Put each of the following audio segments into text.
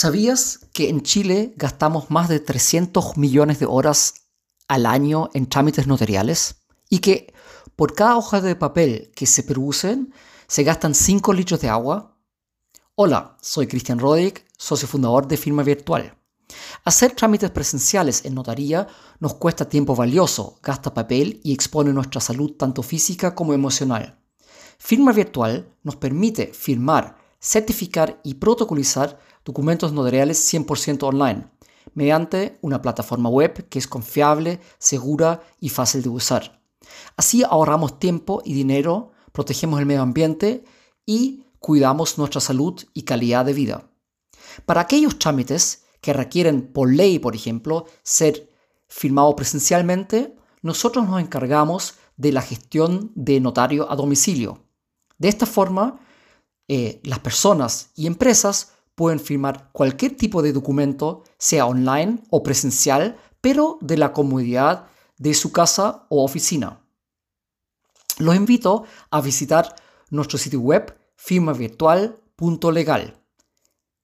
¿Sabías que en Chile gastamos más de 300 millones de horas al año en trámites notariales? Y que por cada hoja de papel que se producen se gastan 5 litros de agua? Hola, soy Cristian Roderick, socio fundador de Firma Virtual. Hacer trámites presenciales en notaría nos cuesta tiempo valioso, gasta papel y expone nuestra salud tanto física como emocional. Firma Virtual nos permite firmar, certificar y protocolizar documentos notariales 100% online, mediante una plataforma web que es confiable, segura y fácil de usar. Así ahorramos tiempo y dinero, protegemos el medio ambiente y cuidamos nuestra salud y calidad de vida. Para aquellos trámites que requieren por ley, por ejemplo, ser firmados presencialmente, nosotros nos encargamos de la gestión de notario a domicilio. De esta forma, eh, las personas y empresas pueden firmar cualquier tipo de documento, sea online o presencial, pero de la comodidad de su casa o oficina. Los invito a visitar nuestro sitio web firmavirtual.legal.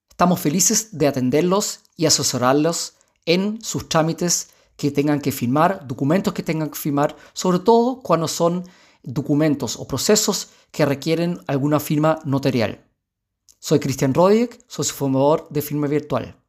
Estamos felices de atenderlos y asesorarlos en sus trámites que tengan que firmar, documentos que tengan que firmar, sobre todo cuando son documentos o procesos que requieren alguna firma notarial. Soy Cristian Rodiek, socio fundador de Firma Virtual.